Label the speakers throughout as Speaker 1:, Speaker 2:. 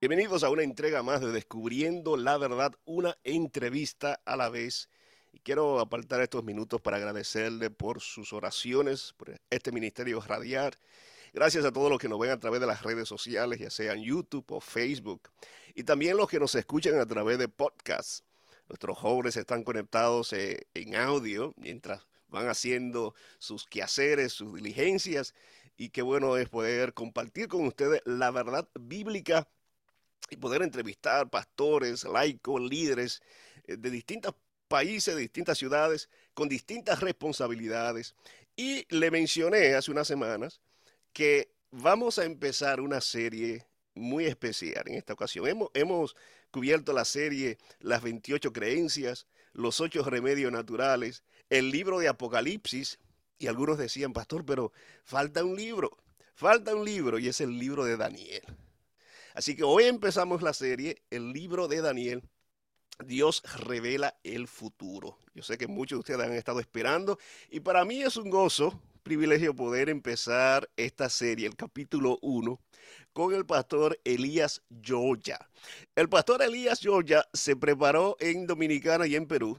Speaker 1: Bienvenidos a una entrega más de Descubriendo la Verdad, una entrevista a la vez. Y quiero apartar estos minutos para agradecerle por sus oraciones, por este ministerio radial. Gracias a todos los que nos ven a través de las redes sociales, ya sean YouTube o Facebook. Y también los que nos escuchan a través de podcasts. Nuestros jóvenes están conectados eh, en audio mientras van haciendo sus quehaceres, sus diligencias. Y qué bueno es poder compartir con ustedes la verdad bíblica y poder entrevistar pastores, laicos, líderes eh, de distintos países, de distintas ciudades, con distintas responsabilidades. Y le mencioné hace unas semanas que vamos a empezar una serie muy especial en esta ocasión. Hemos, hemos cubierto la serie Las 28 creencias, los ocho remedios naturales, el libro de Apocalipsis, y algunos decían, pastor, pero falta un libro, falta un libro, y es el libro de Daniel. Así que hoy empezamos la serie, el libro de Daniel. Dios revela el futuro. Yo sé que muchos de ustedes han estado esperando y para mí es un gozo, privilegio poder empezar esta serie, el capítulo 1, con el pastor Elías Joya. El pastor Elías Joya se preparó en Dominicana y en Perú.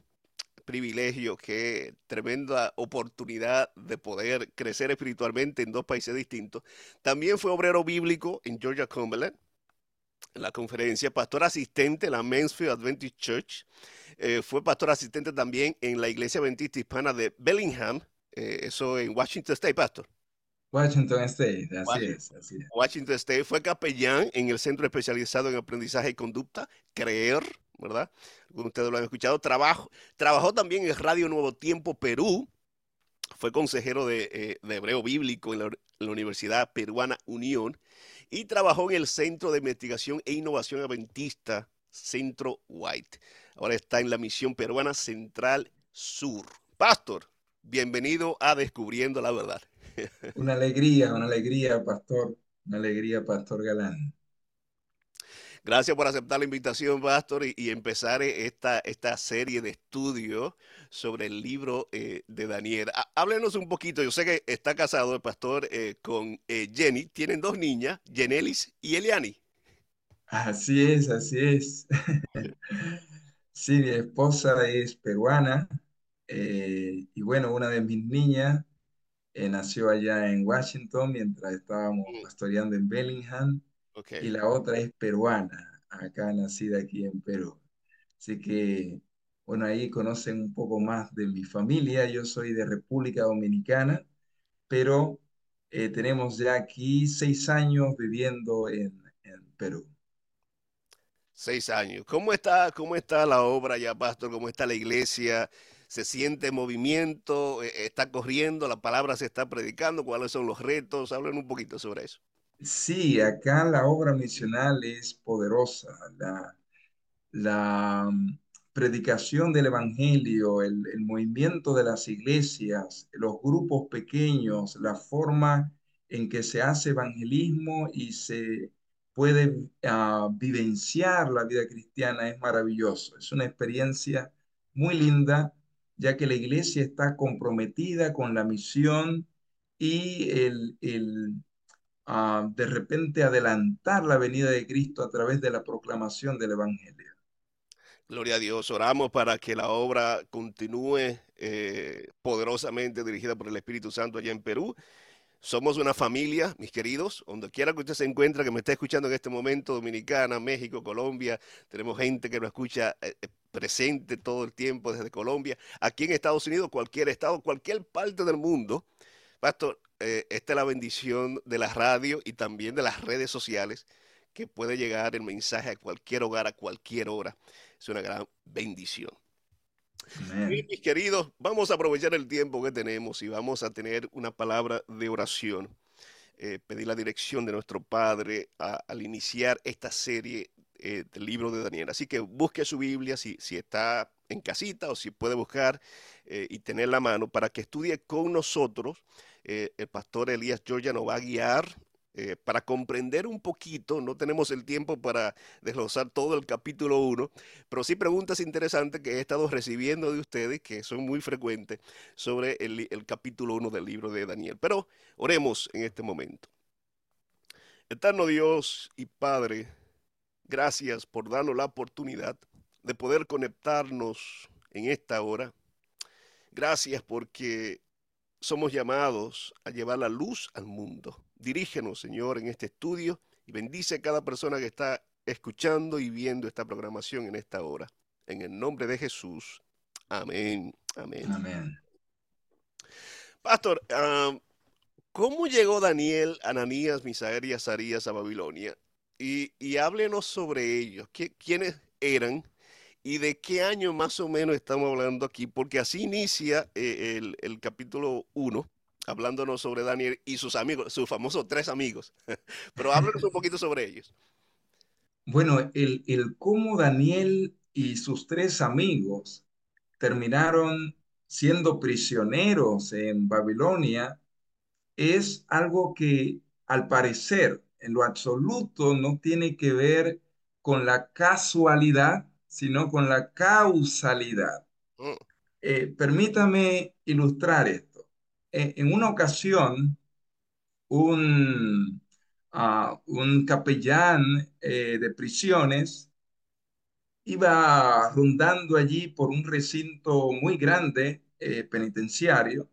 Speaker 1: Privilegio, qué tremenda oportunidad de poder crecer espiritualmente en dos países distintos. También fue obrero bíblico en Georgia Cumberland la conferencia, pastor asistente en la Mansfield Adventist Church. Eh, fue pastor asistente también en la Iglesia Adventista Hispana de Bellingham, eh, eso en Washington State, pastor.
Speaker 2: Washington State, así es,
Speaker 1: Washington State fue capellán en el Centro Especializado en Aprendizaje y Conducta, CREER, ¿verdad? Algunos ustedes lo han escuchado. Trabajo, trabajó también en Radio Nuevo Tiempo Perú, fue consejero de, eh, Hebreo Bíblico en la Universidad Peruana Unión y trabajó en el Centro de Investigación e Innovación Adventista, Centro White. Ahora está en la misión peruana Central Sur. Pastor, bienvenido a Descubriendo la Verdad.
Speaker 2: Una alegría, una alegría, Pastor, una alegría, Pastor Galán.
Speaker 1: Gracias por aceptar la invitación, Pastor, y, empezar esta, esta serie de estudios sobre el libro eh, de Daniel. háblenos un poquito, yo sé que está casado el pastor eh, con eh, Jenny, tienen dos niñas, Jenelis y Eliani.
Speaker 2: Así es, así es. sí, mi esposa es peruana y bueno, una de mis niñas nació allá en Washington mientras estábamos mm. pastoreando en Bellingham y la otra es peruana, acá nacida aquí en Perú. Así que, bueno, ahí conocen un poco más de mi familia. Yo soy de República Dominicana, pero eh, tenemos ya aquí seis años viviendo en, Perú.
Speaker 1: Seis años. ¿Cómo está, ¿Cómo está la obra ya, pastor? ¿Cómo está la iglesia? ¿Se siente movimiento? Eh, ¿Está corriendo? ¿La palabra se está predicando? ¿Cuáles son los retos? Hablen un poquito sobre eso.
Speaker 2: Sí, acá la obra misional es poderosa. La, mm, predicación del Evangelio, el, movimiento de las iglesias, los grupos pequeños, la forma en que se hace evangelismo y se puede ah, vivenciar la vida cristiana es maravilloso. Es una experiencia muy linda, ya que la iglesia está comprometida con la misión y el, el de repente adelantar la venida de Cristo a través de la proclamación del Evangelio.
Speaker 1: Gloria a Dios, oramos para que la obra continúe eh, poderosamente dirigida por el Espíritu Santo allá en Perú. Somos una familia, mis queridos, donde quiera que usted se encuentre, que me esté escuchando en este momento, Dominicana, México, Colombia, tenemos gente que lo escucha eh, eh, presente todo el tiempo desde Colombia, aquí en Estados Unidos, cualquier estado, cualquier parte del mundo. Pastor, eh, esta es la bendición de la radio y también de las redes sociales, que puede llegar el mensaje a cualquier hogar, a cualquier hora. Es una gran bendición. mis queridos, vamos a aprovechar el tiempo que tenemos y vamos a tener una palabra de oración. Eh, pedir la dirección de nuestro Padre al iniciar esta serie eh, del libro de Daniel. Así que busque su Biblia si, si está en casita o si puede buscar y tener la mano para que estudie con nosotros eh, el pastor Elías Georgia nos va a guiar eh, para comprender un poquito, no tenemos el tiempo para desglosar todo el capítulo 1, pero sí preguntas interesantes que he estado recibiendo de ustedes, que son muy frecuentes, sobre el, el capítulo 1 del libro de Daniel. Pero oremos en este momento. Eterno Dios y Padre, gracias por darnos la oportunidad de poder conectarnos en esta hora. Gracias porque somos llamados a llevar la luz al mundo. Dirígenos, Señor, en este estudio y bendice a cada persona que está escuchando y viendo esta programación en esta hora. En el nombre de Jesús. Amén. Amén.
Speaker 2: Amén.
Speaker 1: Pastor, ah, ¿cómo llegó Daniel, Ananías, Misael y Azarías a Babilonia? Y, y háblenos sobre ellos. ¿Quiénes eran? ¿Y de qué año más o menos estamos hablando aquí? Porque así inicia eh, el, capítulo 1, hablándonos sobre Daniel y sus amigos, sus famosos tres amigos. Pero háblenos un poquito sobre ellos.
Speaker 2: Bueno, el cómo Daniel y sus tres amigos terminaron siendo prisioneros en Babilonia es algo que al parecer en lo absoluto no tiene que ver con la casualidad, sino con la causalidad.
Speaker 1: Mm,
Speaker 2: Eh, permítame ilustrar esto. Eh, en una ocasión, un, ah, un capellán eh, de prisiones iba rondando allí por un recinto muy grande eh, penitenciario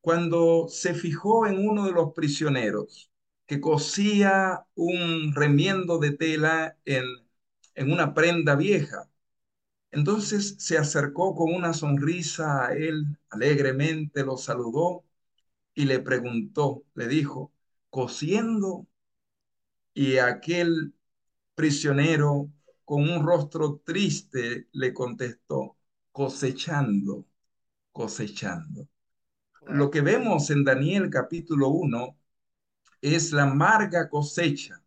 Speaker 2: cuando se fijó en uno de los prisioneros que cosía un remiendo de tela en, en una prenda vieja. Entonces se acercó con una sonrisa a él, alegremente lo saludó y le preguntó, le dijo, cosiendo, y aquel prisionero con un rostro triste le contestó, cosechando, cosechando. Lo que vemos en Daniel capítulo 1 es la amarga cosecha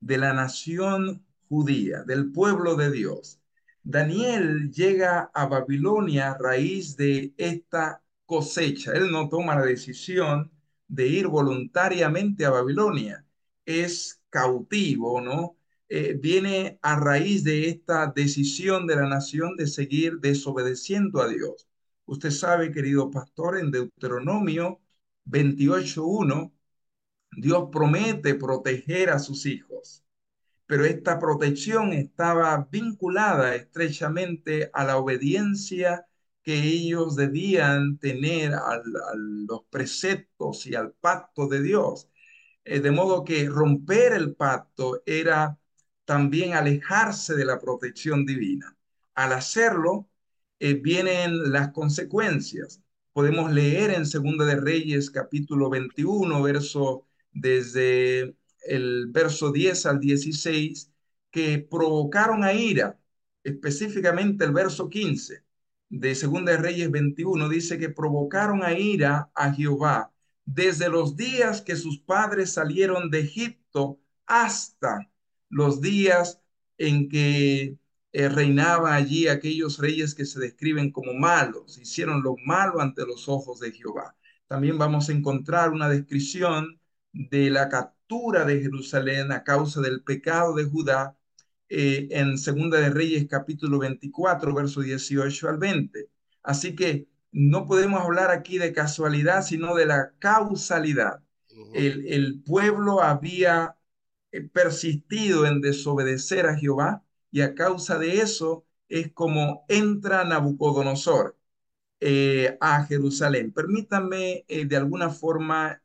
Speaker 2: de la nación judía, del pueblo de Dios. Daniel llega a Babilonia a raíz de esta cosecha. Él no toma la decisión de ir voluntariamente a Babilonia. Es cautivo, ¿no? Eh, viene a raíz de esta decisión de la nación de seguir desobedeciendo a Dios. Usted sabe, querido pastor, en Deuteronomio 28.1, Dios promete proteger a sus hijos, pero esta protección estaba vinculada estrechamente a la obediencia que ellos debían tener a los preceptos y al pacto de Dios. Eh, de modo que romper el pacto era también alejarse de la protección divina. Al hacerlo, eh, vienen las consecuencias. Podemos leer en Segunda de Reyes capítulo 21, verso desde el verso 10 al 16, que provocaron a ira, específicamente el verso 15 de Segunda de Reyes 21 dice que provocaron a ira a Jehová desde los días que sus padres salieron de Egipto hasta los días en que eh, reinaban allí aquellos reyes que se describen como malos, hicieron lo malo ante los ojos de Jehová. También vamos a encontrar una descripción de la captura de Jerusalén a causa del pecado de Judá eh, en Segunda de Reyes capítulo 24, verso 18 al 20. Así que no podemos hablar aquí de casualidad, sino de la causalidad.
Speaker 1: Uh -huh.
Speaker 2: el, el, pueblo había eh, persistido en desobedecer a Jehová y a causa de eso es como entra Nabucodonosor eh, a Jerusalén. Permítanme eh, de alguna forma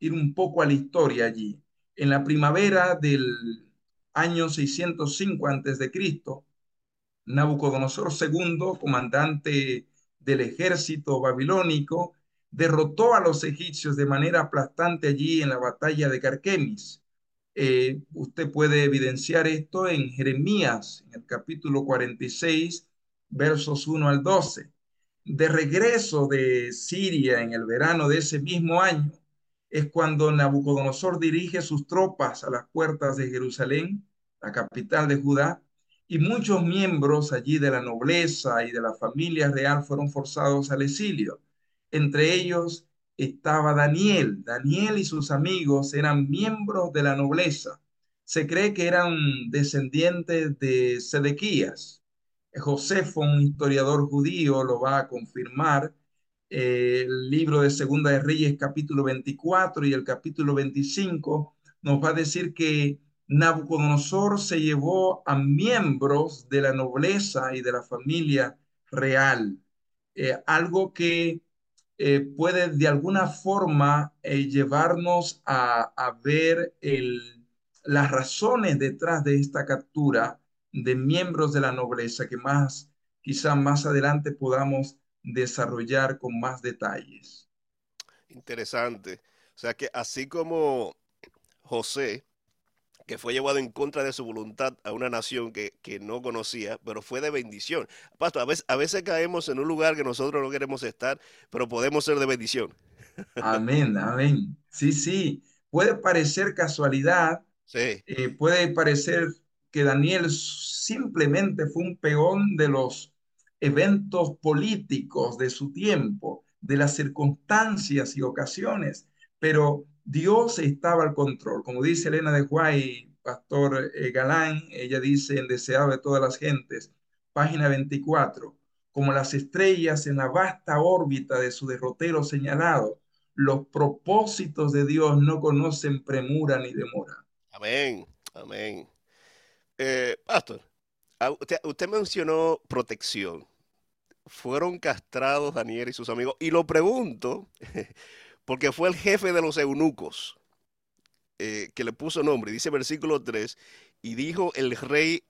Speaker 2: ir un poco a la historia allí. En la primavera del año 605 antes de Cristo, Nabucodonosor II, comandante del ejército babilónico, derrotó a los egipcios de manera aplastante allí en la batalla de Carquemis. Eh, usted puede evidenciar esto en Jeremías, en el capítulo 46, versos 1 al 12. De regreso de Siria en el verano de ese mismo año, es cuando Nabucodonosor dirige sus tropas a las puertas de Jerusalén, la capital de Judá, y muchos miembros allí de la nobleza y de la familia real fueron forzados al exilio. Entre ellos estaba Daniel. Daniel y sus amigos eran miembros de la nobleza. Se cree que eran descendientes de Sedequías. Josefo, un historiador judío, lo va a confirmar. Eh, el libro de Segunda de Reyes, capítulo 24 y el capítulo 25, nos va a decir que Nabucodonosor se llevó a miembros de la nobleza y de la familia real, eh, algo que eh, puede de alguna forma llevarnos a, ver las razones detrás de esta captura de miembros de la nobleza que más, quizá más adelante podamos desarrollar con más detalles.
Speaker 1: Interesante. O sea que así como José, que fue llevado en contra de su voluntad a una nación que, no conocía, pero fue de bendición. Pastor, a veces, a veces caemos en un lugar que nosotros no queremos estar, pero podemos ser de bendición.
Speaker 2: Amén, amén. Sí, sí. Puede parecer casualidad, sí. Eh, puede parecer que Daniel simplemente fue un peón de los eventos políticos de su tiempo, de las circunstancias y ocasiones, pero Dios estaba al control. Como dice Elena de Guay, pastor eh, Galán, ella dice en Deseado de todas las gentes, página 24, como las estrellas en la vasta órbita de su derrotero señalado, los propósitos de Dios no conocen premura ni demora.
Speaker 1: Amén, amén. Eh, pastor, usted, usted mencionó protección. Fueron castrados Daniel y sus amigos. Y lo pregunto porque fue el jefe de los eunucos eh, que le puso nombre, dice versículo 3, y dijo el rey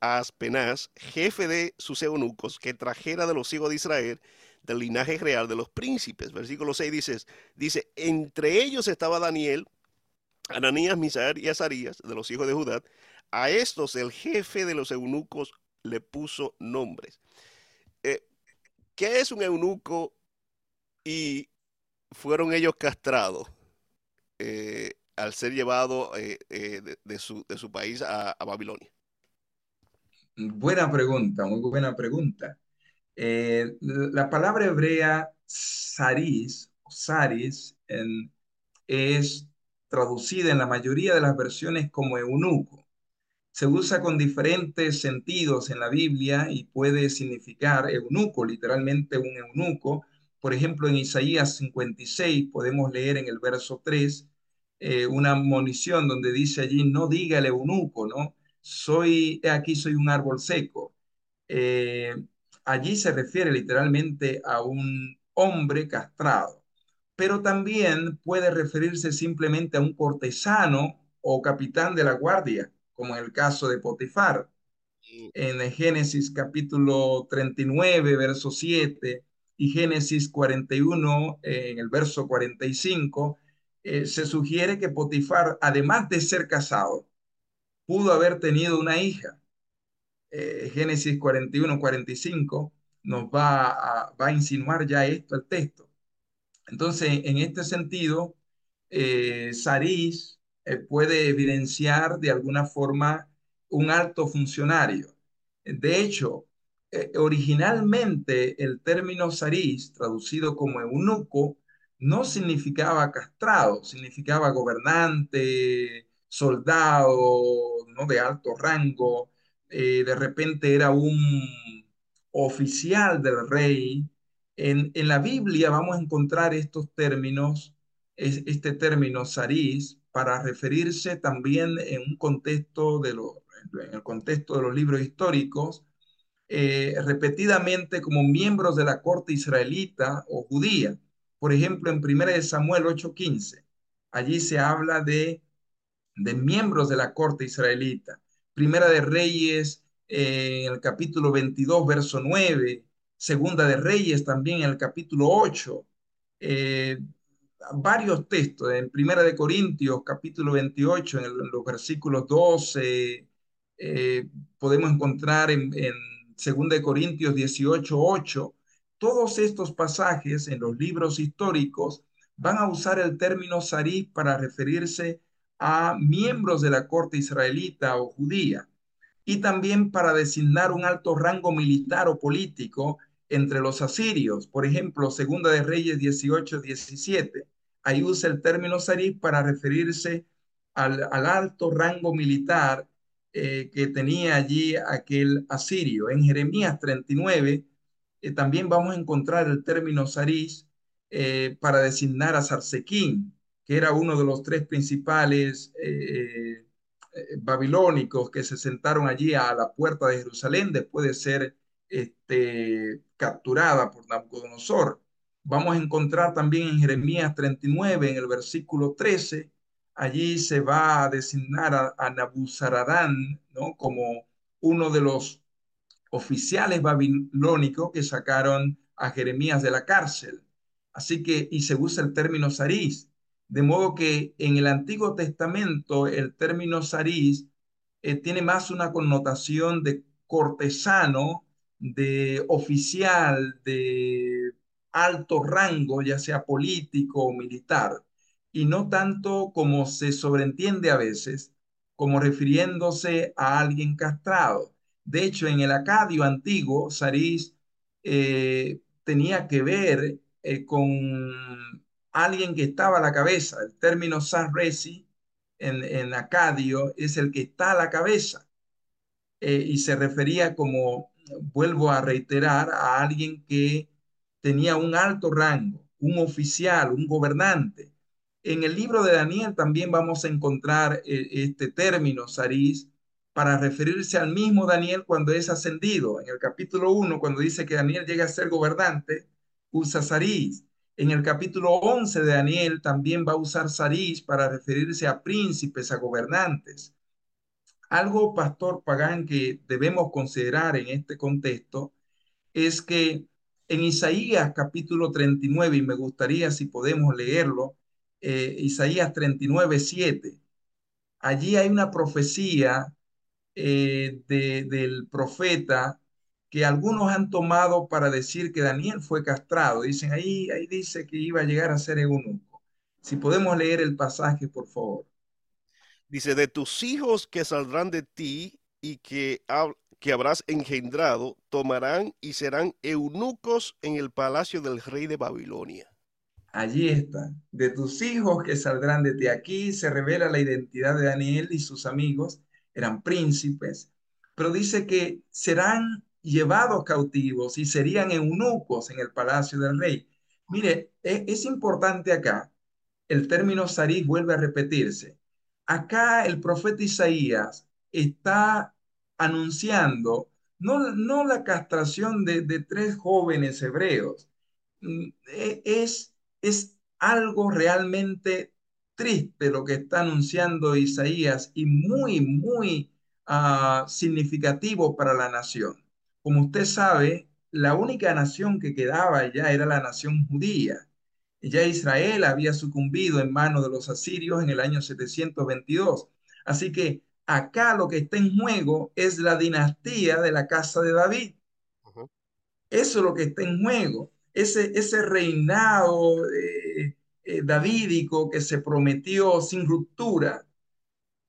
Speaker 1: Aspenaz, jefe de sus eunucos, que trajera de los hijos de Israel, del linaje real de los príncipes. Versículo 6 dice, dice, entre ellos estaba Daniel, Ananías, Misael y Azarías, de los hijos de Judá. A estos el jefe de los eunucos le puso nombres. Eh, ¿Qué es un eunuco y fueron ellos castrados eh, al ser llevados eh, de, su, país a, Babilonia?
Speaker 2: Buena pregunta, muy buena pregunta. la palabra hebrea saris o saris es traducida en la mayoría de las versiones como eunuco. Se usa con diferentes sentidos en la Biblia y puede significar eunuco, literalmente un eunuco, por ejemplo, en Isaías 56 podemos leer en el verso 3 eh, una munición donde dice allí, no diga el eunuco, ¿no? Soy, aquí soy un árbol seco. Eh, allí se refiere literalmente a un hombre castrado, pero también puede referirse simplemente a un cortesano o capitán de la guardia, como en el caso de Potifar. En Génesis capítulo 39, verso 7, y Génesis 41, eh, en el verso 45, eh, se sugiere que Potifar, además de ser casado, pudo haber tenido una hija. Eh, Génesis 41, 45 nos va a, va a insinuar ya esto el texto. Entonces, en este sentido, Saris puede evidenciar de alguna forma un alto funcionario. De hecho, eh, originalmente el término saris, traducido como eunuco, no significaba castrado, significaba gobernante, soldado, ¿no? de alto rango, eh, de repente era un oficial del rey. En, la Biblia vamos a encontrar estos términos, este término saris, para referirse también en un contexto de en el contexto de los libros históricos, eh, repetidamente como miembros de la corte israelita o judía. Por ejemplo, en 1 Samuel 8:15, allí se habla de, de miembros de la corte israelita. Primera de Reyes eh, en el capítulo 22, verso 9. Segunda de Reyes también en el capítulo 8. Eh, varios textos, en Primera de Corintios, capítulo 28, en, los versículos 12, podemos encontrar en, en 2 Corintios 18, 8, todos estos pasajes en los libros históricos van a usar el término sarif para referirse a miembros de la corte israelita o judía y también para designar un alto rango militar o político entre los asirios. Por ejemplo, Segunda de Reyes 18, 17. Ahí usa el término sarif para referirse al, al alto rango militar eh, que tenía allí aquel asirio. En Jeremías 39 eh, también vamos a encontrar el término Saris eh, para designar a Sarsequín. que era uno de los tres principales eh, eh, babilónicos que se sentaron allí a la puerta de Jerusalén después de ser este, capturada por Nabucodonosor. Vamos a encontrar también en Jeremías 39, en el versículo 13, allí se va a designar a, Nabuzaradán ¿no? como uno de los oficiales babilónicos que sacaron a Jeremías de la cárcel. Así que, y se usa el término Sarís. De modo que en el Antiguo Testamento el término Sarís eh, tiene más una connotación de cortesano, de oficial, de alto rango, ya sea político o militar, y no tanto como se sobreentiende a veces, como refiriéndose a alguien castrado. De hecho, en el acadio antiguo, Sarís eh, tenía que ver eh, con alguien que estaba a la cabeza. El término Sanresi en, en acadio es el que está a la cabeza. Eh, y se refería como, vuelvo a reiterar, a alguien que tenía un alto rango, un oficial, un gobernante. En el libro de Daniel también vamos a encontrar eh, este término, Sarís, para referirse al mismo Daniel cuando es ascendido. En el capítulo 1, cuando dice que Daniel llega a ser gobernante, usa Sarís. En el capítulo 11 de Daniel también va a usar Sarís para referirse a príncipes, a gobernantes. Algo, pastor Pagán, que debemos considerar en este contexto es que en Isaías capítulo 39, y me gustaría si podemos leerlo, eh, Isaías 39, 7, allí hay una profecía eh, del profeta que algunos han tomado para decir que Daniel fue castrado. Dicen ahí, ahí dice que iba a llegar a ser eunuco. Si podemos leer el pasaje, por favor.
Speaker 1: Dice, de tus hijos que saldrán de ti y que, que habrás engendrado, tomarán y serán eunucos en el palacio del rey de Babilonia.
Speaker 2: Allí está. De tus hijos que saldrán de ti. Aquí se revela la identidad de Daniel y sus amigos. Eran príncipes. Pero dice que serán llevados cautivos y serían eunucos en el palacio del rey. Mire, e, es, importante acá, el término Sarís vuelve a repetirse. Acá el profeta Isaías está anunciando no, no la castración de, de tres jóvenes hebreos, mm, e, es, es algo realmente triste lo que está anunciando Isaías y muy, muy uh, significativo para la nación. Como usted sabe, la única nación que quedaba ya era la nación judía. Ya Israel había sucumbido en manos de los asirios en el año 722. Así que acá lo que está en juego es la dinastía de la casa de David. Eso es lo que está en juego. Ese, ese reinado eh, eh, davídico que se prometió sin ruptura,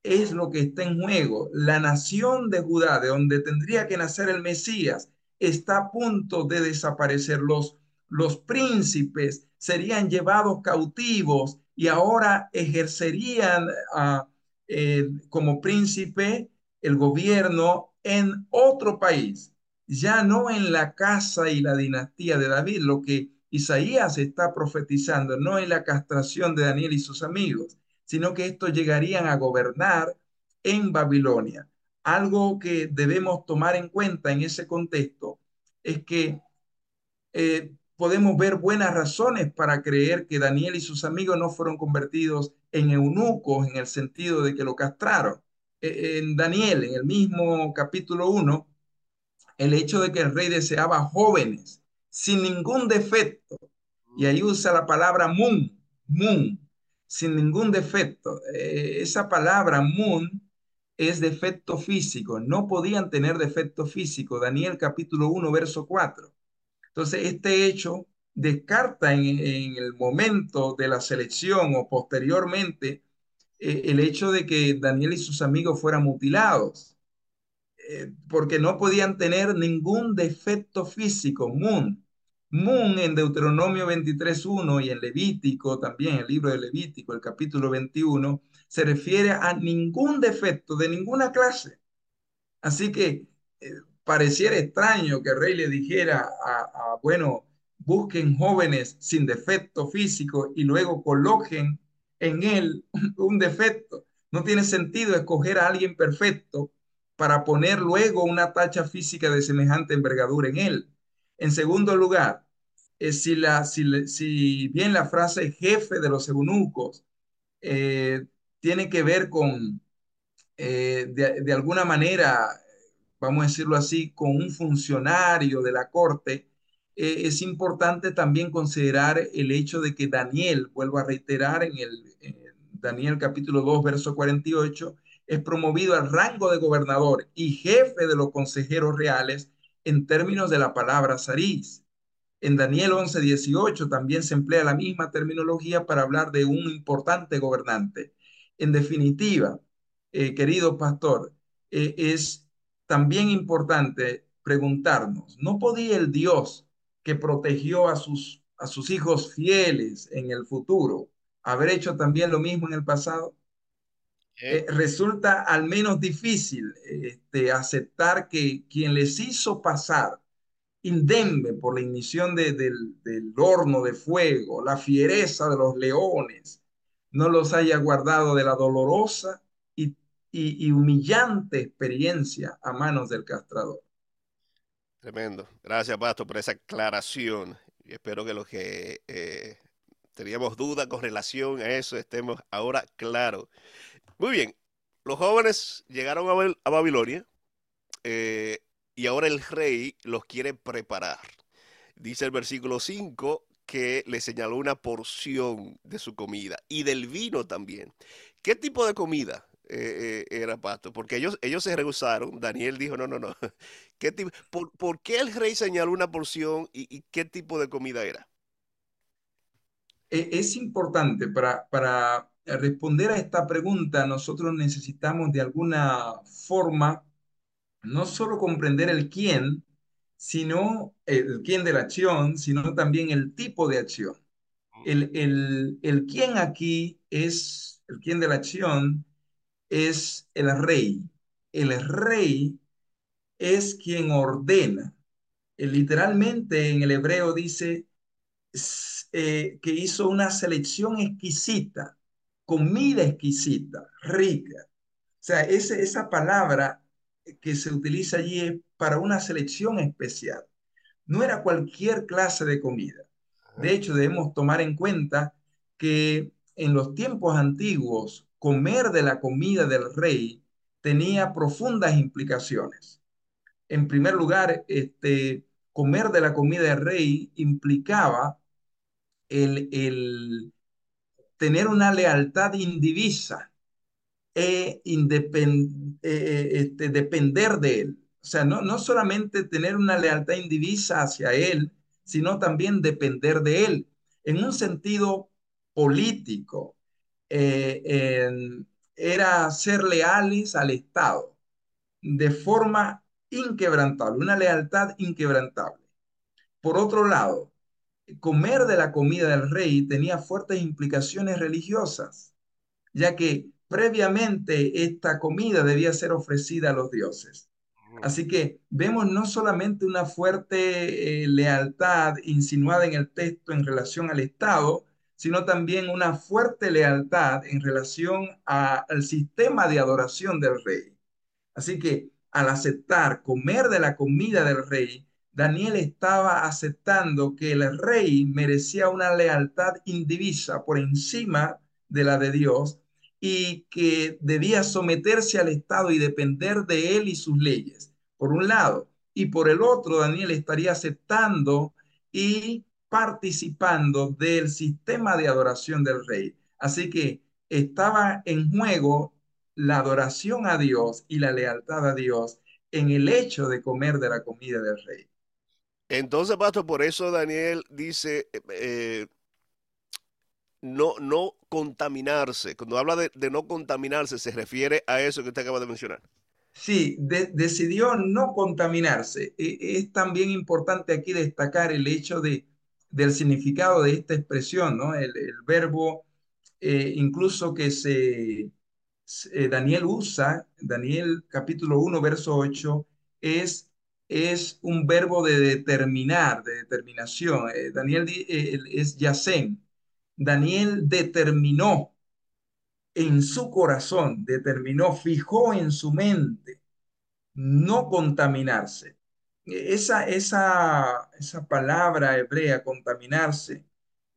Speaker 2: es lo que está en juego. La nación de Judá, de donde tendría que nacer el Mesías, está a punto de desaparecer. Los, los príncipes serían llevados cautivos y ahora ejercerían ah, eh, como príncipe el gobierno en otro país, ya no en la casa y la dinastía de David, lo que Isaías está profetizando, no en la castración de Daniel y sus amigos, sino que estos llegarían a gobernar en Babilonia. Algo que debemos tomar en cuenta en ese contexto es que eh, podemos ver buenas razones para creer que Daniel y sus amigos no fueron convertidos en eunucos en el sentido de que lo castraron. E, en Daniel, en el mismo capítulo 1, el hecho de que el rey deseaba jóvenes sin ningún defecto, y ahí usa la palabra mun, mun, sin ningún defecto. Eh, esa palabra moon es defecto físico, no podían tener defecto físico. Daniel capítulo 1, verso 4. Entonces, este hecho descarta en, el momento de la selección o posteriormente eh, el hecho de que Daniel y sus amigos fueran mutilados, eh, porque no podían tener ningún defecto físico. Moon Moon en Deuteronomio 23.1 y en Levítico, también el libro de Levítico, el capítulo 21, se refiere a ningún defecto de ninguna clase. Así que eh, pareciera extraño que rey le dijera a, bueno, busquen jóvenes sin defecto físico y luego coloquen en él un defecto. No tiene sentido escoger a alguien perfecto para poner luego una tacha física de semejante envergadura en él. En segundo lugar, eh, si, la, si, bien la frase jefe de los eunucos eh, tiene que ver con, eh, de, alguna manera, vamos a decirlo así, con un funcionario de la corte, es importante también considerar el hecho de que Daniel, vuelvo a reiterar en el Daniel capítulo 2, verso 48, es promovido al rango de gobernador y jefe de los consejeros reales en términos de la palabra Sarís. En Daniel 11, 18 también se emplea la misma terminología para hablar de un importante gobernante. En definitiva, eh, querido pastor, eh, es también importante preguntarnos, ¿no podía el Dios que protegió a sus, a sus hijos fieles en el futuro haber hecho también lo mismo en el pasado? Eh, resulta al menos difícil este, aceptar que quien les hizo pasar indemne por la ignición del, horno de fuego, la fiereza de los leones, no los haya guardado de la dolorosa y, humillante experiencia a manos del castrador.
Speaker 1: Tremendo. Gracias, Pastor, por esa aclaración. Espero que los que eh, teníamos dudas con relación a eso estemos ahora claros. Muy bien, los jóvenes llegaron a, Babilonia eh, y ahora el rey los quiere preparar. Dice el versículo 5 que le señaló una porción de su comida y del vino también. ¿Qué tipo de comida eh, eh, era Pasto? Porque ellos, ellos se rehusaron. Daniel dijo, no, no, no. ¿Qué tipo, por, qué el rey señaló una porción y, qué tipo de comida era?
Speaker 2: E, es importante para, para responder a esta pregunta, nosotros necesitamos de alguna forma no solo comprender el quién, sino el quién de la acción, sino también el tipo de acción. El, el, el quién aquí es, el quién de la acción es el rey. El rey es quien ordena. Literalmente en el hebreo dice eh, que hizo una selección exquisita comida exquisita, rica. O sea, esa palabra que se utiliza allí es para una selección especial. No era cualquier clase de comida. De hecho, debemos tomar en cuenta que en los tiempos antiguos, comer de la comida del rey tenía profundas implicaciones. En primer lugar, este, comer de la comida del rey implicaba el, el, tener una lealtad indivisa e este, depender de él. O sea, no, no solamente tener una lealtad indivisa hacia él, sino también depender de él. En un sentido político, eh, era ser leales al Estado de forma inquebrantable, una lealtad inquebrantable. Por otro lado, comer de la comida del rey tenía fuertes implicaciones religiosas, ya que previamente esta comida debía ser ofrecida a los dioses. Así que vemos no solamente una fuerte eh, lealtad insinuada en el texto en relación al Estado, sino también una fuerte lealtad en relación al sistema de adoración del rey. Así que al aceptar comer de la comida del rey, Daniel estaba aceptando que el rey merecía una lealtad indivisa por encima de la de Dios y que debía someterse al Estado y depender de él y sus leyes, por un lado. Y por el otro, Daniel estaría aceptando y participando del sistema de adoración del rey. Así que estaba en juego la adoración a Dios y la lealtad a Dios en el hecho de comer de la comida del rey.
Speaker 1: Entonces, Pastor, por eso Daniel dice eh, eh, no, no contaminarse. Cuando habla de, no contaminarse, se refiere a eso que usted acaba de mencionar.
Speaker 2: Sí, decidió no contaminarse. E, es también importante aquí destacar el hecho de, del significado de esta expresión, ¿no? El, verbo, eh, incluso que se, Daniel usa, Daniel capítulo 1, verso 8, es es un verbo de determinar, de determinación. Eh, Daniel eh, es Yacén. Daniel determinó en su corazón, determinó, fijó en su mente no contaminarse. Esa, esa, esa palabra hebrea, contaminarse,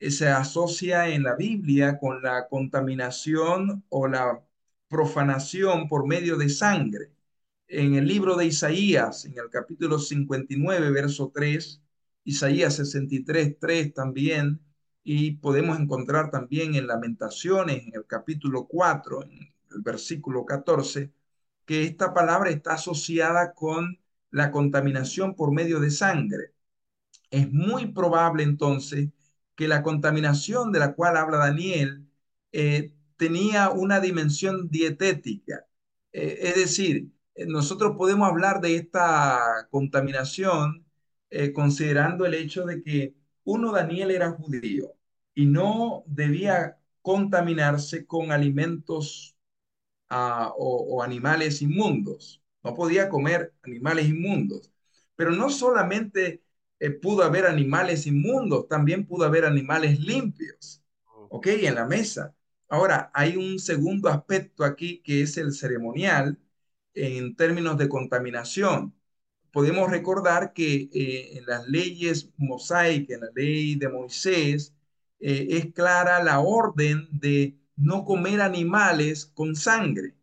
Speaker 2: eh, se asocia en la Biblia con la contaminación o la profanación por medio de sangre. En el libro de Isaías, en el capítulo 59, verso 3, Isaías 63, 3 también, y podemos encontrar también en Lamentaciones, en el capítulo 4, en el versículo 14, que esta palabra está asociada con la contaminación por medio de sangre. Es muy probable entonces que la contaminación de la cual habla Daniel eh, tenía una dimensión dietética. Eh, es decir, eh, nosotros podemos hablar de esta contaminación considerando el hecho de que uno, Daniel era judío y no debía contaminarse con alimentos ah, o, animales inmundos. No podía comer animales inmundos. Pero no solamente eh, pudo haber animales inmundos, también pudo haber animales limpios. ¿Ok? En la mesa. Ahora, hay un segundo aspecto aquí que es el ceremonial en términos de contaminación podemos recordar que eh, en las leyes mosaicas, en la ley de Moisés, eh, es clara la orden de no comer animales con sangre.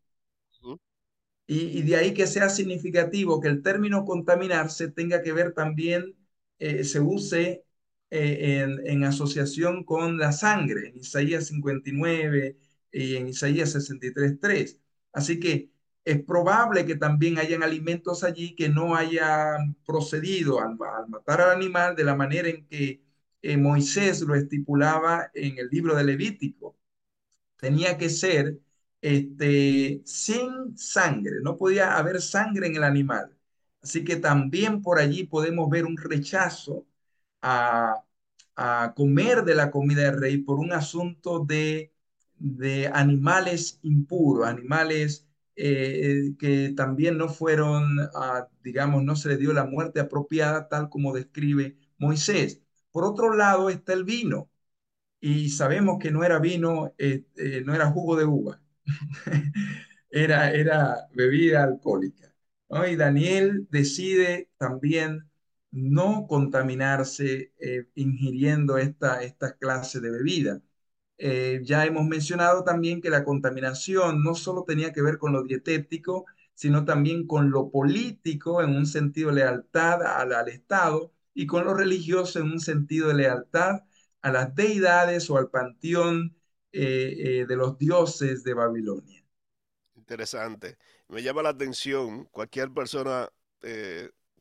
Speaker 2: Y, de ahí que sea significativo que el término contaminarse tenga que ver también, eh, se use en, en, asociación con la sangre, en Isaías 59 y en Isaías 63.3. Así que es probable que también hayan alimentos allí que no hayan procedido al, matar al animal de la manera en que eh, Moisés lo estipulaba en el libro de Levítico. Tenía que ser este, sin sangre, no podía haber sangre en el animal. Así que también por allí podemos ver un rechazo a, a comer de la comida del rey por un asunto de, de animales impuros, animales eh, que también no fueron, digamos, no se le dio la muerte apropiada tal como describe Moisés. Por otro lado está el vino, y sabemos que no era vino, eh, eh, no era jugo de uva, era, era bebida alcohólica. Y Daniel decide también no contaminarse ingiriendo esta, esta clase de bebida. Eh, ya hemos mencionado también que la contaminación no solo tenía que ver con lo dietético, sino también con lo político en un sentido de lealtad al, Estado y con lo religioso en un sentido de lealtad a las deidades o al panteón eh, eh, de los dioses de Babilonia.
Speaker 1: Interesante. Me llama la atención cualquier persona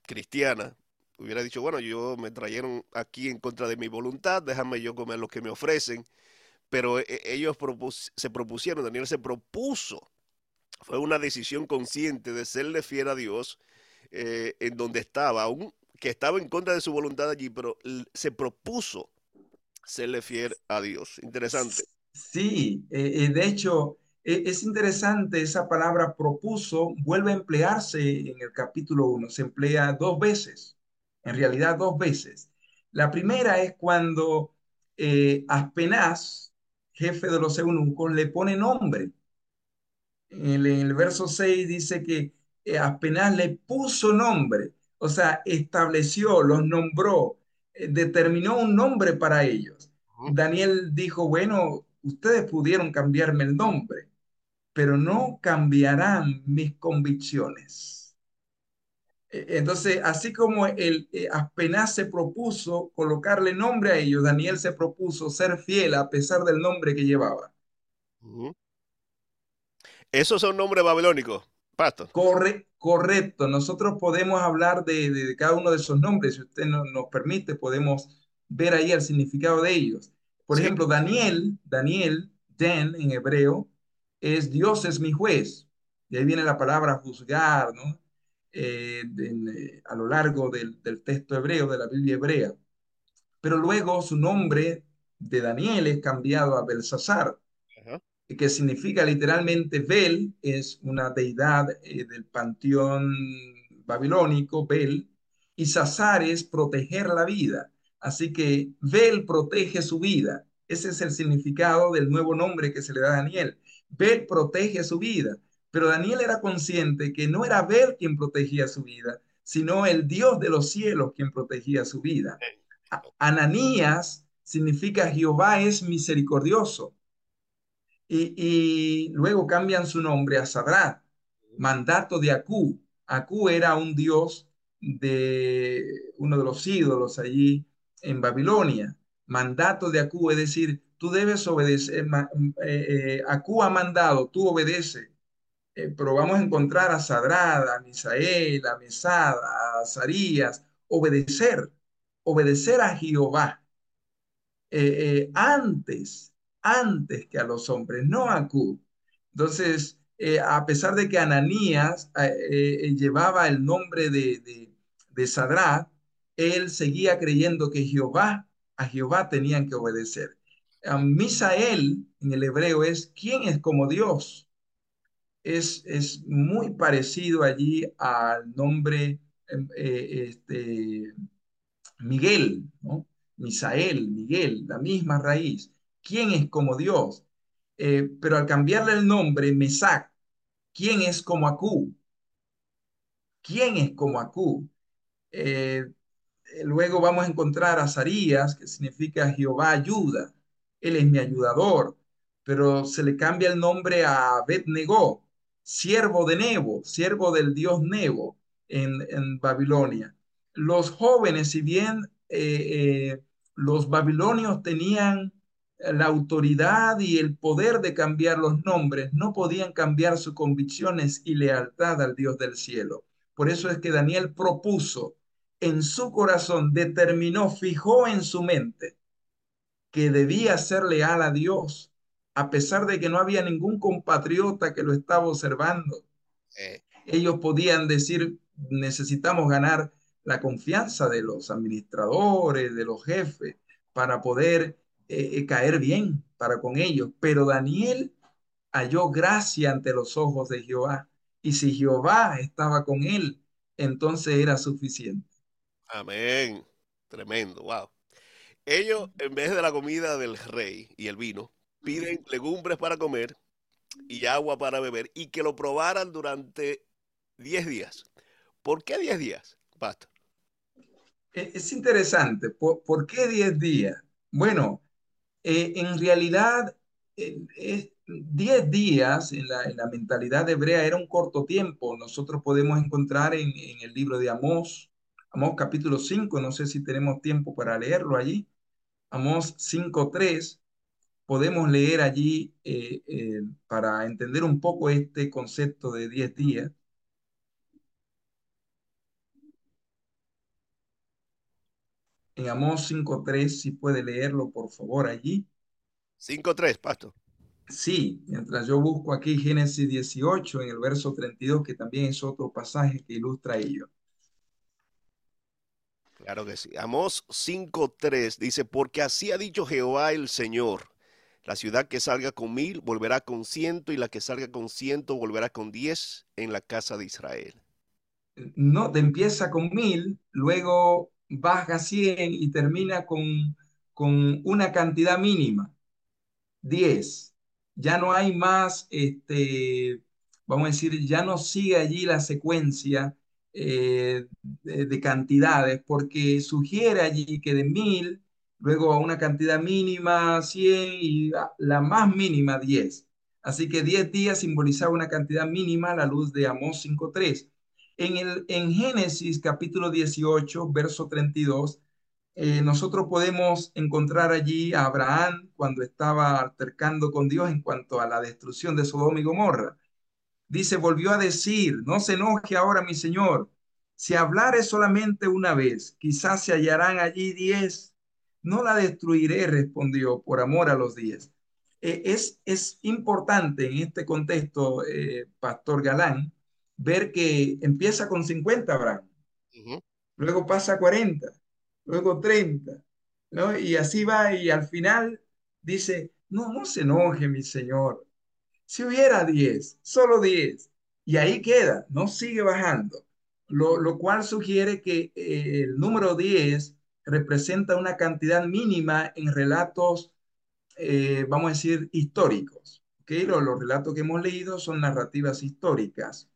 Speaker 1: cristiana hubiera dicho, bueno, yo me trajeron aquí en contra de mi voluntad, déjame yo comer lo que me ofrecen pero ellos se propusieron, Daniel se propuso, fue una decisión consciente de serle fiel a Dios eh, en donde estaba, aún que estaba en contra de su voluntad allí, pero se propuso serle fiel a Dios. Interesante.
Speaker 2: Sí, eh, eh, de hecho, e, es interesante esa palabra propuso, vuelve a emplearse en el capítulo 1, se emplea dos veces, en realidad dos veces. La primera es cuando eh, Aspenaz, jefe de los eunucos, le pone nombre. En el, verso 6 dice que eh, apenas le puso nombre, o sea, estableció, los nombró, eh, determinó un nombre para ellos. Daniel dijo, bueno, ustedes pudieron cambiarme el nombre, pero no cambiarán mis convicciones. E, entonces, así como el eh, apenas se propuso colocarle nombre a ellos, Daniel se propuso ser fiel a pesar del nombre que llevaba.
Speaker 1: Esos son nombres babilónicos.
Speaker 2: Corre, correcto. Nosotros podemos hablar de, cada uno de esos nombres. Si usted nos permite, podemos ver ahí el significado de ellos. Por ejemplo, Daniel, Daniel, Den en hebreo, es Dios es mi juez. De ahí viene la palabra juzgar, ¿no? Eh, eh, a lo largo del, texto hebreo, de la Biblia hebrea. Pero luego su nombre de Daniel es cambiado a Belsasar, que significa literalmente Bel, es una deidad eh, del panteón babilónico, Bel, y Sasar es proteger la vida. Así que Bel protege su vida. Ese es el significado del nuevo nombre que se le da a Daniel. Bel protege su vida, pero Daniel era consciente que no era Bel quien protegía su vida, sino el Dios de los cielos quien protegía su vida. Ananías significa Jehová es misericordioso. Y, luego cambian su nombre a Sadrat, mandato de Acú. Acú era un dios de uno de los ídolos allí en Babilonia. Mandato de Acú, es decir, tú debes obedecer. Eh, eh, Acú ha mandado, tú obedece. Eh, pero vamos a encontrar a Sadrat, a Misael, a Mesad, a Sarías, obedecer, obedecer a Jehová. antes antes que a los hombres, no a Q. Entonces, eh, a pesar de que Ananías eh, eh, llevaba el nombre de, de, de él seguía creyendo que Jehová, a Jehová tenían que obedecer. Misael en el hebreo es quién es como Dios. Es, es muy parecido allí al nombre em, este, Miguel, ¿no? Misael, Miguel, la misma raíz. ¿quién es como Dios? Eh, pero al cambiarle el nombre, Mesac, ¿quién es como Acú? ¿Quién es como Acú? Eh, luego vamos a encontrar a Sarías, que significa Jehová ayuda. Él es mi ayudador, pero se le cambia el nombre a Abed-Negó, siervo de Nebo, siervo del dios Nebo en, Babilonia. Los jóvenes, si bien eh, los babilonios tenían la autoridad y el poder de cambiar los nombres, no podían cambiar sus convicciones y lealtad al Dios del cielo. Por eso es que Daniel propuso en su corazón, determinó, fijó en su mente que debía ser leal a Dios, a pesar de que no había ningún compatriota que lo estaba observando. Ellos podían decir, necesitamos ganar la confianza de los administradores, de los jefes, para poder eh, eh, caer bien para con ellos. Pero Daniel halló gracia ante los ojos de Jehová. Y si Jehová estaba con él, entonces era suficiente.
Speaker 1: Amén. Tremendo, wow. Ellos, en vez de la comida del rey y el vino, piden legumbres para comer y agua para beber y que lo probaran durante 10 días. ¿Por qué 10 días, Pastor?
Speaker 2: E, es interesante. ¿Por, ¿Por, qué 10 días? Bueno, eh, en realidad, 10 eh, días en la, mentalidad hebrea era un corto tiempo. Nosotros podemos encontrar en, el libro de Amós, Amós capítulo 5, no sé si tenemos tiempo para leerlo allí. Amós 5.3, podemos leer allí eh, para entender un poco este concepto de 10 días. en Amós 5.3, si puede leerlo por favor allí.
Speaker 1: 5.3, Pastor.
Speaker 2: Sí, mientras yo busco aquí Génesis 18 en el verso 32, que también es otro pasaje que ilustra ello.
Speaker 1: Claro que sí. Amós 5.3 dice, porque así ha dicho Jehová el Señor, la ciudad que salga con mil volverá con ciento y la que salga con ciento volverá con diez en la casa de Israel.
Speaker 2: No, te empieza con mil, luego baja 100 y termina con, con una cantidad mínima, 10. Ya no hay más, este, vamos a decir, ya no sigue allí la secuencia eh, de, cantidades, porque sugiere allí que de 1000, luego a una cantidad mínima 100 y la más mínima 10. Así que 10 días simbolizaba una cantidad mínima a la luz de Amós 5.3. En, el, en Génesis capítulo 18, verso 32, eh, nosotros podemos encontrar allí a Abraham cuando estaba altercando con Dios en cuanto a la destrucción de Sodoma y Gomorra. Dice, volvió a decir, no se enoje ahora mi Señor, si hablare solamente una vez, quizás se hallarán allí diez. No la destruiré, respondió, por amor a los diez. Eh, es, es importante en este contexto, eh, Pastor Galán, ver que empieza con 50 Abraham, luego pasa a 40, luego 30, ¿no? Y así va y al final dice, no, no se enoje mi Señor, si hubiera 10, solo 10, y ahí queda, no sigue bajando, lo, cual sugiere que eh, el número 10 representa una cantidad mínima en relatos, eh, vamos a decir, históricos, que los, los relatos que hemos leído son narrativas históricas.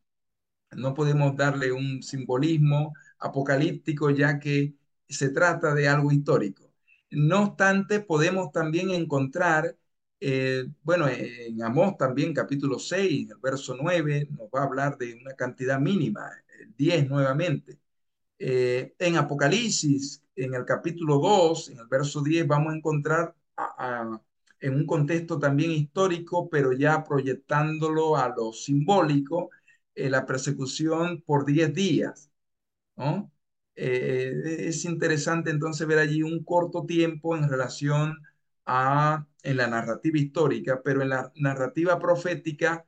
Speaker 2: No podemos darle un simbolismo apocalíptico ya que se trata de algo histórico. No obstante, podemos también encontrar, eh, bueno, en Amós también, capítulo 6, el verso 9, nos va a hablar de una cantidad mínima, 10 nuevamente. Eh, en Apocalipsis, en el capítulo 2, en el verso 10, vamos a encontrar en un contexto también histórico, pero ya proyectándolo a lo simbólico, eh, la persecución por 10 días. ¿no? Eh, es interesante entonces ver allí un corto tiempo en relación en la narrativa histórica, pero en la narrativa profética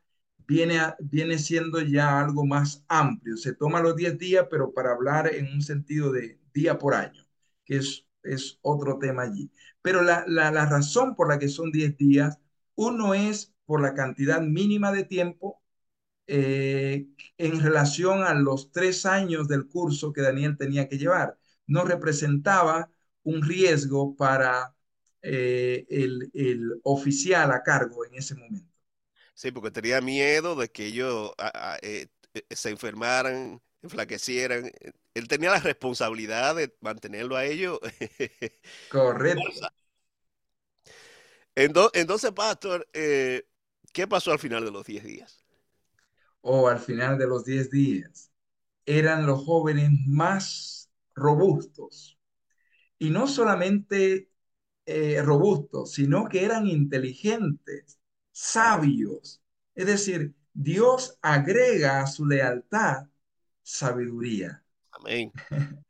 Speaker 2: viene, viene siendo ya algo más amplio. Se toma los 10 días, pero para hablar en un sentido de día por año, que es, es otro tema allí. Pero la, la, la razón por la que son 10 días, uno es por la cantidad mínima de tiempo eh, en relación a los tres años del curso que Daniel tenía que llevar. No representaba un riesgo para eh, el, el, oficial a cargo en ese momento.
Speaker 1: Sí, porque tenía miedo de que ellos eh, se enfermaran, enflaquecieran. Él tenía la responsabilidad de mantenerlo a ellos.
Speaker 2: Correcto.
Speaker 1: Entonces, Pastor, ¿qué pasó al final de los 10 días?
Speaker 2: o al final de los 10 días, eran los jóvenes más robustos. Y no solamente eh, robustos, sino que eran inteligentes, sabios. Es decir, Dios agrega a su lealtad sabiduría.
Speaker 1: Amén.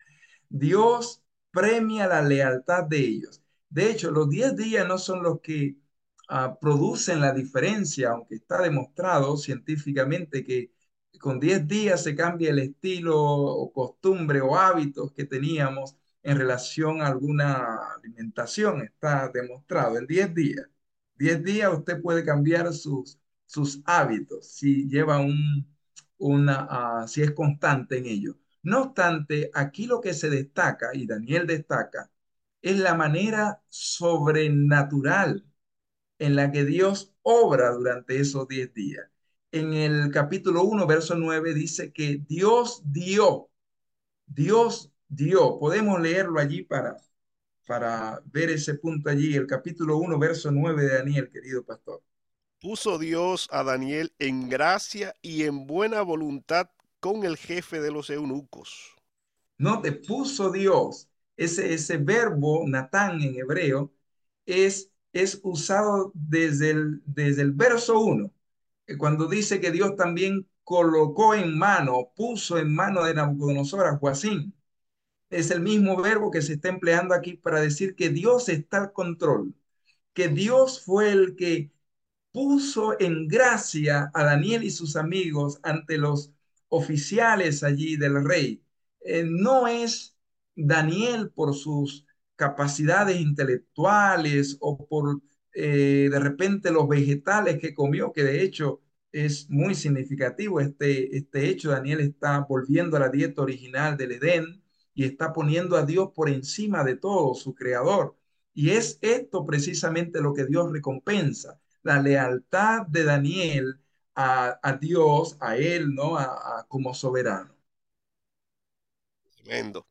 Speaker 2: Dios premia la lealtad de ellos. De hecho, los 10 días no son los que uh, producen la diferencia, aunque está demostrado científicamente que con 10 días se cambia el estilo o costumbre o hábitos que teníamos en relación a alguna alimentación. Está demostrado en 10 días. 10 días usted puede cambiar sus, sus hábitos si lleva un, una, uh, si es constante en ello. No obstante, aquí lo que se destaca, y Daniel destaca, es la manera sobrenatural en la que Dios obra durante esos 10 días. En el capítulo 1, verso 9 dice que Dios dio, Dios dio. Podemos leerlo allí para, para ver ese punto allí, el capítulo 1, verso 9 de Daniel, querido pastor.
Speaker 1: Puso Dios a Daniel en gracia y en buena voluntad con el jefe de los eunucos.
Speaker 2: No te puso Dios. Ese, ese verbo, Natán en hebreo, es es usado desde el, desde el verso 1, cuando dice que Dios también colocó en mano, puso en mano de Nabucodonosor a Joacín. Es el mismo verbo que se está empleando aquí para decir que Dios está al control, que Dios fue el que puso en gracia a Daniel y sus amigos ante los oficiales allí del rey. Eh, no es Daniel por sus capacidades intelectuales o por eh, de repente los vegetales que comió, que de hecho es muy significativo este, este hecho. Daniel está volviendo a la dieta original del Edén y está poniendo a Dios por encima de todo, su creador. Y es esto precisamente lo que Dios recompensa, la lealtad de Daniel a, a Dios, a él, ¿no? A, como soberano.
Speaker 1: Tremendo.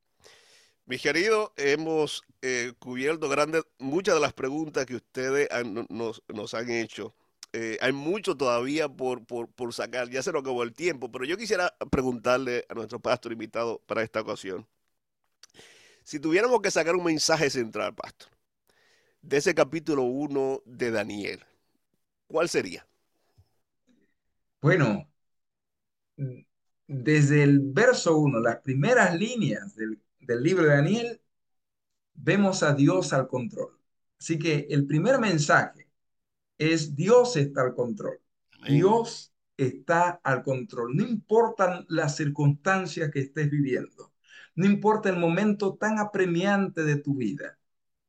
Speaker 1: Mis queridos, hemos eh, cubierto grandes, muchas de las preguntas que ustedes nos, nos, han hecho. Eh, hay mucho todavía por, por, por, sacar, ya se nos acabó el tiempo, pero yo quisiera preguntarle a nuestro pastor invitado para esta ocasión. Si tuviéramos que sacar un mensaje central, pastor, de ese capítulo 1 de Daniel, ¿cuál sería?
Speaker 2: Bueno, desde el verso 1, las primeras líneas del del libro de Daniel, vemos a Dios al control. Así que el primer mensaje es Dios está al control. Amén. Dios está al control. No importan las circunstancias que estés viviendo. No importa el momento tan apremiante de tu vida.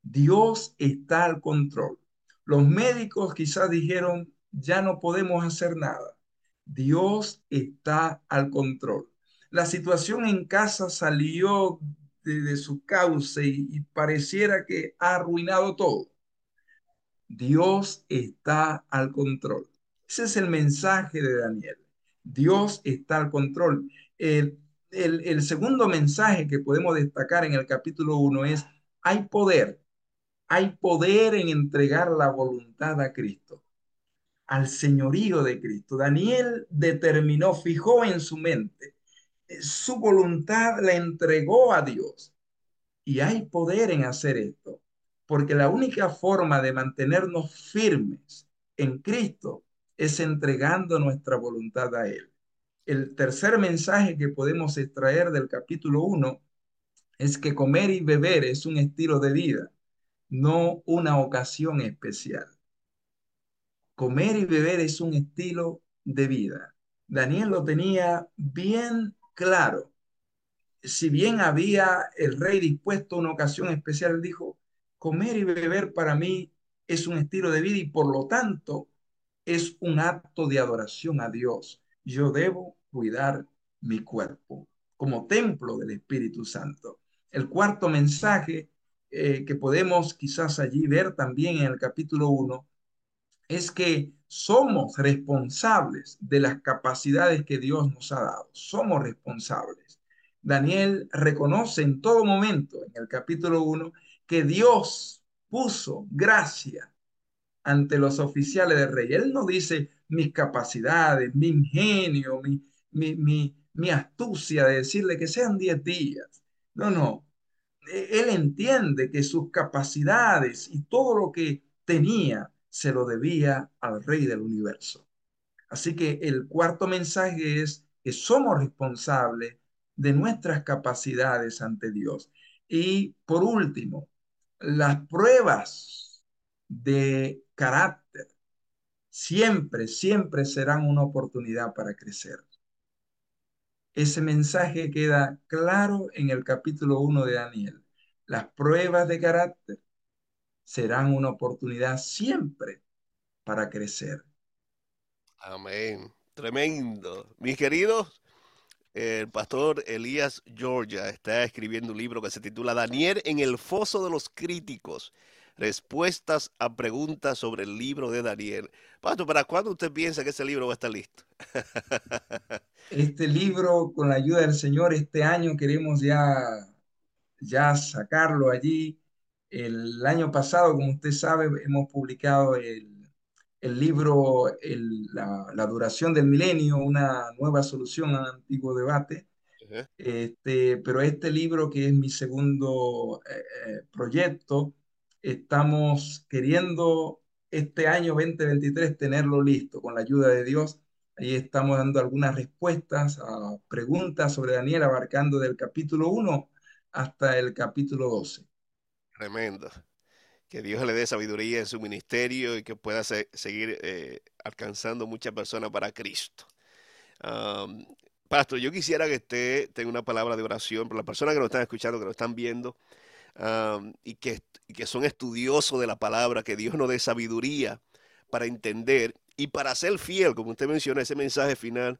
Speaker 2: Dios está al control. Los médicos quizás dijeron, ya no podemos hacer nada. Dios está al control. La situación en casa salió de, su cauce y, y pareciera que ha arruinado todo. Dios está al control. Ese es el mensaje de Daniel. Dios está al control. El, el, segundo mensaje que podemos destacar en el capítulo 1 es, hay poder, hay poder en entregar la voluntad a Cristo, al señorío de Cristo. Daniel determinó, fijó en su mente, su voluntad la entregó a Dios. Y hay poder en hacer esto, porque la única forma de mantenernos firmes en Cristo es entregando nuestra voluntad a Él. El tercer mensaje que podemos extraer del capítulo 1 es que comer y beber es un estilo de vida, no una ocasión especial. Comer y beber es un estilo de vida. Daniel lo tenía bien claro. Si bien había el rey dispuesto a una ocasión especial, dijo, comer y beber para mí es un estilo de vida y por lo tanto es un acto de adoración a Dios. Yo debo cuidar mi cuerpo como templo del Espíritu Santo. El cuarto mensaje eh, que podemos quizás allí ver también en el capítulo 1 es que somos responsables de las capacidades que Dios nos ha dado. Somos responsables. Daniel reconoce en todo momento, en el capítulo 1, que Dios puso gracia ante los oficiales del rey. Él no dice mis capacidades, mi ingenio, mi, mi, astucia de decirle que sean 10 días. No, no. E, él entiende que sus capacidades y todo lo que tenía se lo debía al rey del universo. Así que el cuarto mensaje es que somos responsables de nuestras capacidades ante Dios. Y por último, las pruebas de carácter siempre, siempre serán una oportunidad para crecer. Ese mensaje queda claro en el capítulo 1 de Daniel. Las pruebas de carácter serán una oportunidad siempre para crecer.
Speaker 1: Amén. Tremendo. Mis queridos, el pastor Elías Georgia está escribiendo un libro que se titula Daniel en el foso de los críticos respuestas a preguntas sobre el libro de Daniel. Pastor, ¿para cuándo usted piensa que ese libro va a estar listo?
Speaker 2: este libro, con la ayuda del Señor, este año queremos ya, ya sacarlo allí. El año pasado, como usted sabe, hemos publicado el, libro la, duración del milenio, una nueva solución al antiguo debate. este, pero este libro, que es mi segundo eh, eh, proyecto, Estamos queriendo este año 2023 tenerlo listo con la ayuda de Dios. Ahí estamos dando algunas respuestas a preguntas sobre Daniel, abarcando del capítulo 1 hasta el capítulo 12.
Speaker 1: Tremendo. Que Dios le dé sabiduría en su ministerio y que pueda seguir eh, alcanzando muchas personas para Cristo. Pastor, yo quisiera que usted tenga una palabra de oración para las personas que nos están escuchando, que nos están viendo y, que, que son estudiosos de la palabra, que Dios nos dé sabiduría para entender y para ser fiel, como usted menciona, ese mensaje final,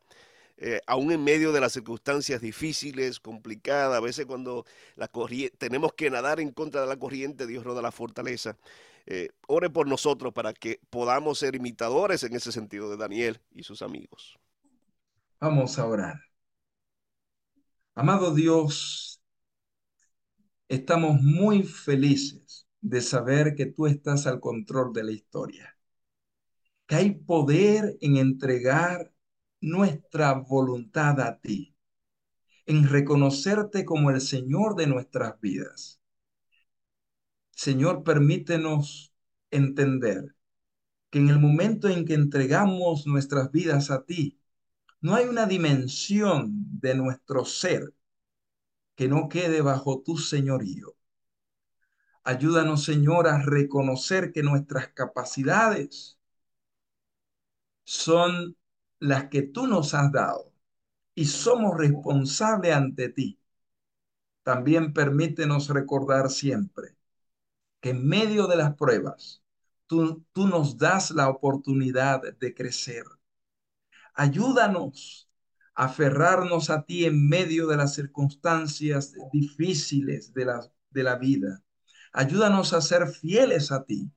Speaker 1: eh, aún en medio de las circunstancias difíciles, complicadas, a veces cuando la tenemos que nadar en contra de la corriente, Dios nos da la fortaleza. Eh, ore por nosotros para que podamos ser imitadores en ese sentido de Daniel y sus amigos.
Speaker 2: Vamos a orar. Amado Dios, Estamos muy felices de saber que tú estás al control de la historia, que hay poder en entregar nuestra voluntad a ti, en reconocerte como el Señor de nuestras vidas. Señor, permítenos entender que en el momento en que entregamos nuestras vidas a ti, no hay una dimensión de nuestro ser que no quede bajo tu señorío. Ayúdanos, Señor, a reconocer que nuestras capacidades son las que tú nos has dado y somos responsables ante ti. También permítenos recordar siempre que en medio de las pruebas, tú, tú nos das la oportunidad de crecer. Ayúdanos aferrarnos a ti en medio de las circunstancias difíciles de la, de la vida. Ayúdanos a ser fieles a ti.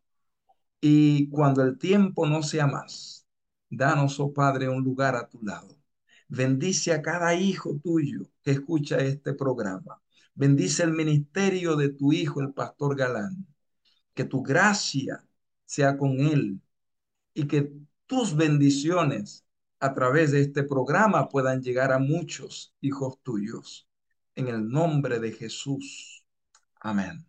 Speaker 2: Y cuando el tiempo no sea más, Danos, oh Padre, un lugar a tu lado. Bendice a cada hijo tuyo que escucha este programa. Bendice el ministerio de tu hijo, el pastor Galán. Que tu gracia sea con él y que tus bendiciones a través de este programa puedan llegar a muchos hijos tuyos. En el nombre de Jesús. Amén.